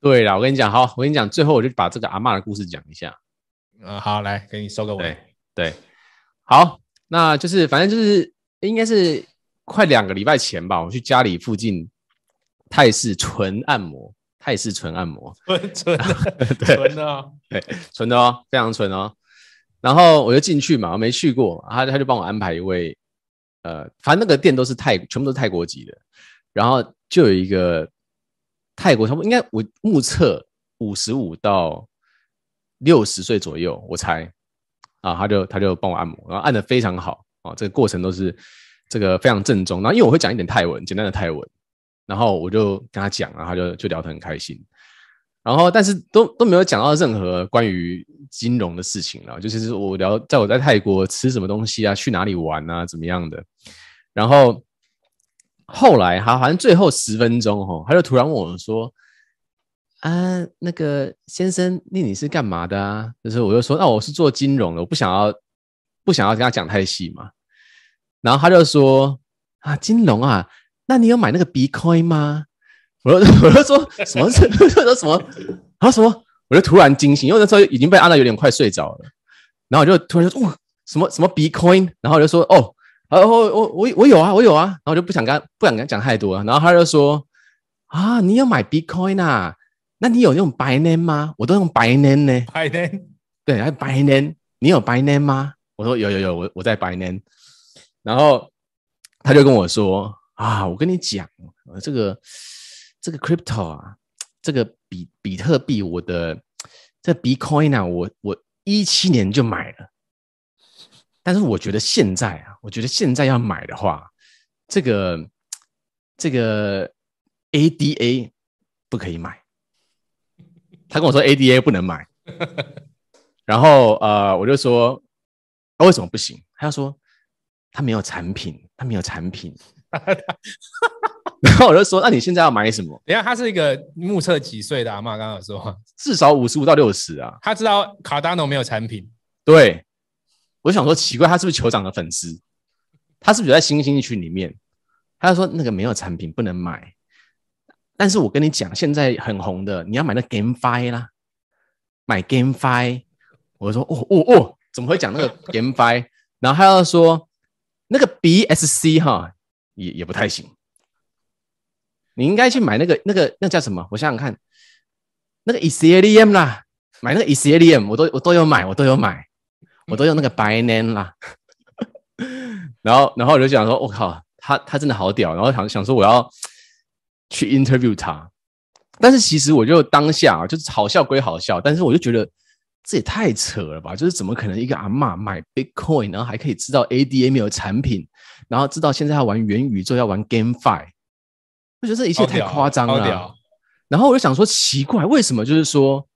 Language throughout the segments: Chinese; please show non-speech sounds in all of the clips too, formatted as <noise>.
对啦，我跟你讲，好，我跟你讲，最后我就把这个阿嬷的故事讲一下。嗯，好，来给你收个尾。对对，好，那就是反正就是应该是快两个礼拜前吧，我去家里附近泰式纯按摩，泰式纯按摩，纯纯的，<laughs> 纯的哦，对，纯的哦，非常纯哦。然后我就进去嘛，我没去过，他他就帮我安排一位，呃，反正那个店都是泰，全部都是泰国籍的，然后就有一个泰国，差不多应该我目测五十五到六十岁左右，我猜啊，他就他就帮我按摩，然后按得非常好啊，这个过程都是这个非常正宗。然后因为我会讲一点泰文，简单的泰文，然后我就跟他讲，然后他就就聊得很开心。然后但是都都没有讲到任何关于金融的事情了，就是我聊在我在泰国吃什么东西啊，去哪里玩啊，怎么样的。然后后来他好像最后十分钟哦，他就突然问我说。啊，那个先生，那你是干嘛的啊？就是我就说，那、啊、我是做金融的，我不想要，不想要跟他讲太细嘛。然后他就说，啊，金融啊，那你有买那个 Bitcoin 吗？我就我就说 <laughs> 什么？我说什么？啊什么？我就突然惊醒，因为那时候已经被按到有点快睡着了。然后我就突然说，哇，什么什么 Bitcoin？然后我就说，哦，哦，我我我我有啊，我有啊。然后我就不想跟他不想跟他讲太多。然后他就说，啊，你有买 Bitcoin 啊？那你有用 Binance 吗？我都用 Binance 呢。Binance 对，还 Binance，你有 Binance 吗？我说有有有，我我在 Binance。然后他就跟我说啊，我跟你讲，这个这个 Crypto 啊，这个比比特币，我的这 Bitcoin 啊，我我一七年就买了。但是我觉得现在啊，我觉得现在要买的话，这个这个 ADA 不可以买。他跟我说 ADA 不能买，<laughs> 然后呃，我就说，为什么不行？他就说他没有产品，他没有产品。<laughs> 然后我就说，那你现在要买什么？等下他是一个目测几岁的阿嬷，刚刚有说至少五十五到六十啊。他知道 Cardano 没有产品，对，我想说奇怪，他是不是酋长的粉丝？他是不是在新兴群里面？他就说那个没有产品不能买。但是我跟你讲，现在很红的，你要买那 GameFi 啦，买 GameFi。我说哦哦哦，怎么会讲那个 <laughs> GameFi？然后他要说那个 BSC 哈，也也不太行。你应该去买那个那个那叫什么？我想想看，那个 Ethereum 啦，买那个 Ethereum，我都我都有买，我都有买，我都用那个 Binance 啦。然后然后我就想说，我靠，他他真的好屌。然后想想说我要。去 interview 他，但是其实我就当下啊，就是好笑归好笑，但是我就觉得这也太扯了吧！就是怎么可能一个阿嬷买 Bitcoin，然后还可以知道没有产品，然后知道现在要玩元宇宙，要玩 GameFi，我觉得这一切太夸张了。然后我就想说，奇怪，为什么就是说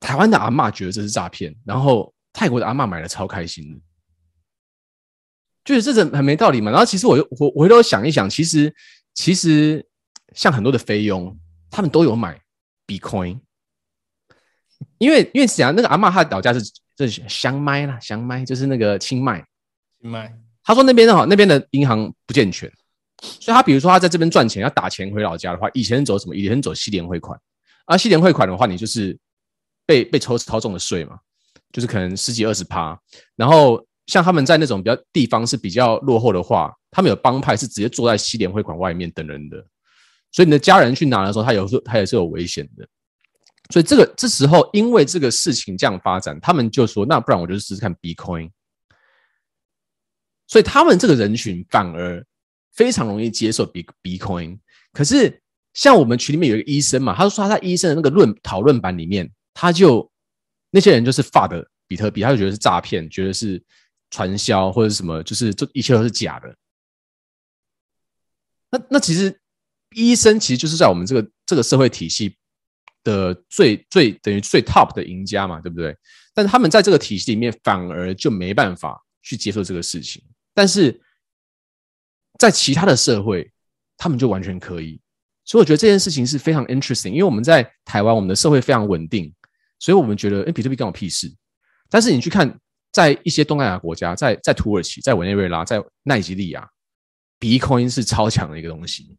台湾的阿嬷觉得这是诈骗，然后泰国的阿嬷买了超开心的，就是这是很没道理嘛。然后其实我又我我回头想一想，其实。其实，像很多的菲佣，他们都有买 Bitcoin，因为因为讲那个阿嬷她的老家是这是香麦啦，香麦就是那个清迈，清迈。他说那边的话，那边的银行不健全，所以他比如说他在这边赚钱要打钱回老家的话，以前走什么？以前走西联汇款，啊，西联汇款的话，你就是被被抽超重的税嘛，就是可能十几二十趴。然后像他们在那种比较地方是比较落后的话。他们有帮派是直接坐在西联汇款外面等人的，所以你的家人去拿的时候，他有时候他也是有危险的。所以这个这时候，因为这个事情这样发展，他们就说：“那不然我就试试看 Bitcoin。”所以他们这个人群反而非常容易接受 Bitcoin。可是像我们群里面有一个医生嘛，他说他在医生的那个论讨论版里面，他就那些人就是发的比特币，他就觉得是诈骗，觉得是传销或者什么，就是这一切都是假的。那那其实医生其实就是在我们这个这个社会体系的最最等于最 top 的赢家嘛，对不对？但是他们在这个体系里面反而就没办法去接受这个事情，但是在其他的社会，他们就完全可以。所以我觉得这件事情是非常 interesting，因为我们在台湾，我们的社会非常稳定，所以我们觉得，哎，比特币关我屁事。但是你去看，在一些东南亚国家，在在土耳其，在委内瑞拉，在奈及利亚。Bitcoin 是超强的一个东西，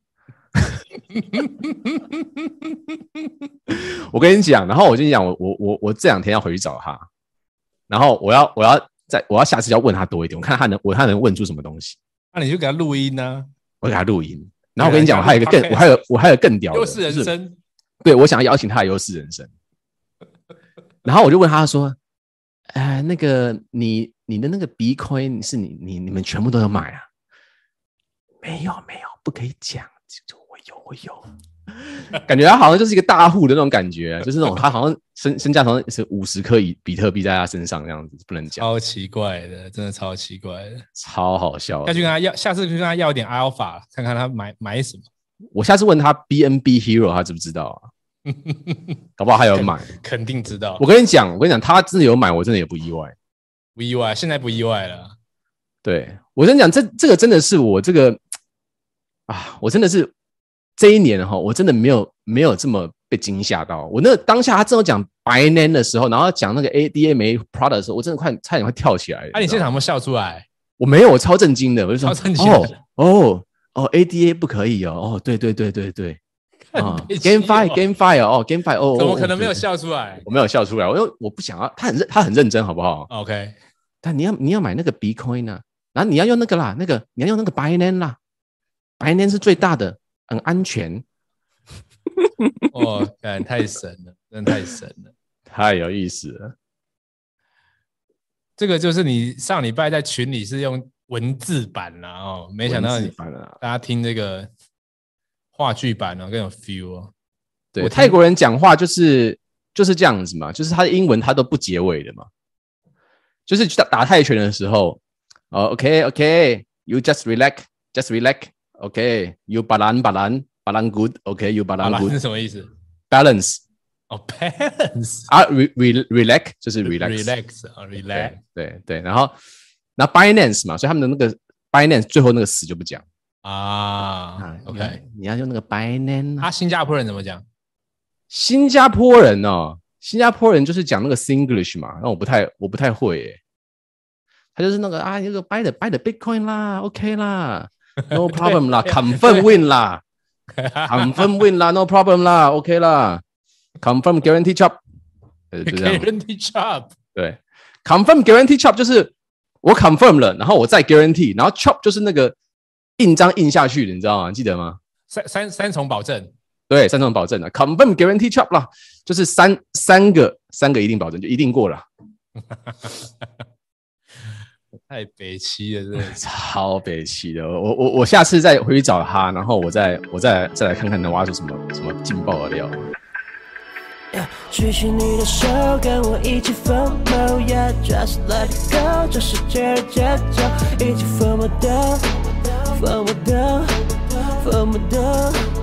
<laughs> 我跟你讲，然后我跟你讲，我我我我这两天要回去找他，然后我要我要再我要下次要问他多一点，我看他能我他能问出什么东西。那、啊、你就给他录音呢、啊？我给他录音。然后我跟你讲，我还有一个更我还有我还有更屌的优势人生。对，我想要邀请他的优势人生。然后我就问他说：“哎，那个你你的那个 Bitcoin 是你你你们全部都有买啊？”没有没有，不可以讲。就我有我有，<laughs> 感觉他好像就是一个大户的那种感觉，<laughs> 就是那种他好像身身价好像是五十颗以比特币在他身上这样子，不能讲。超奇怪的，真的超奇怪的，超好笑。要去跟他要，下次去跟他要一点 Alpha，看看他买买什么。我下次问他 BNB Hero，他知不知道啊？搞不好还有买，肯定知道。我跟你讲，我跟你讲，他真的有买，我真的也不意外，不意外，现在不意外了。对，我跟你讲，这这个真的是我这个。啊，我真的是这一年哈，我真的没有没有这么被惊吓到。我那个当下他正在讲 Binance 的时候，然后讲那个 ADA 没 Product 的时候，我真的快差点快跳起来。啊，你现场有没有笑出来？我没有，我超震惊的。我就说，哦哦，ADA 不可以哦，哦，对对对对对，啊，<laughs> GameFi GameFi 哦，GameFi 哦，怎么可能没有笑出来？我没有笑出来，我因为我不想要，他很认他很认真，好不好？OK，但你要你要买那个 Bitcoin 呢，然后你要用那个啦，那个你要用那个 Binance 啦。白年是最大的，很安全。<laughs> 哦，感太神了，真的太神了，太有意思了。这个就是你上礼拜在群里是用文字版了哦，没想到你大家听这个话剧版呢更有 feel 啊。对，泰国人讲话就是就是这样子嘛，就是他的英文他都不结尾的嘛，就是打打泰拳的时候，哦，OK OK，you just relax，just relax。OK，you balance balance balance good，OK，you balance good 是什么意思？Balance，哦，balance 啊，re re relax 就是 relax，relax 啊，relax，对对，然后那 Binance 嘛，所以他们的那个 Binance 最后那个词就不讲啊。OK，你要用那个 Binance，啊，新加坡人怎么讲？新加坡人哦，新加坡人就是讲那个 Singlish 嘛，那我不太我不太会耶，他就是那个啊，那个 buy the buy the Bitcoin 啦，OK 啦。No problem 啦，confirm win 啦，confirm win 啦，no problem 啦，OK 啦，confirm guarantee chop，guarantee chop，对，confirm guarantee chop 就是我 confirm 了，然后我再 guarantee，然后 chop 就是那个印章印下去的，你知道吗？记得吗？三三三重保证，对，三重保证的，confirm guarantee chop 啦，就是三三个三个一定保证就一定过了。<laughs> 太北七了，真的超北七的。我我我下次再回去找他，然后我再我再再来看看能挖出什么什么劲爆的料。举起你的手，跟我一起疯魔，Yeah, just let it go，这世界的节奏，一起疯魔的，Fama down, fama down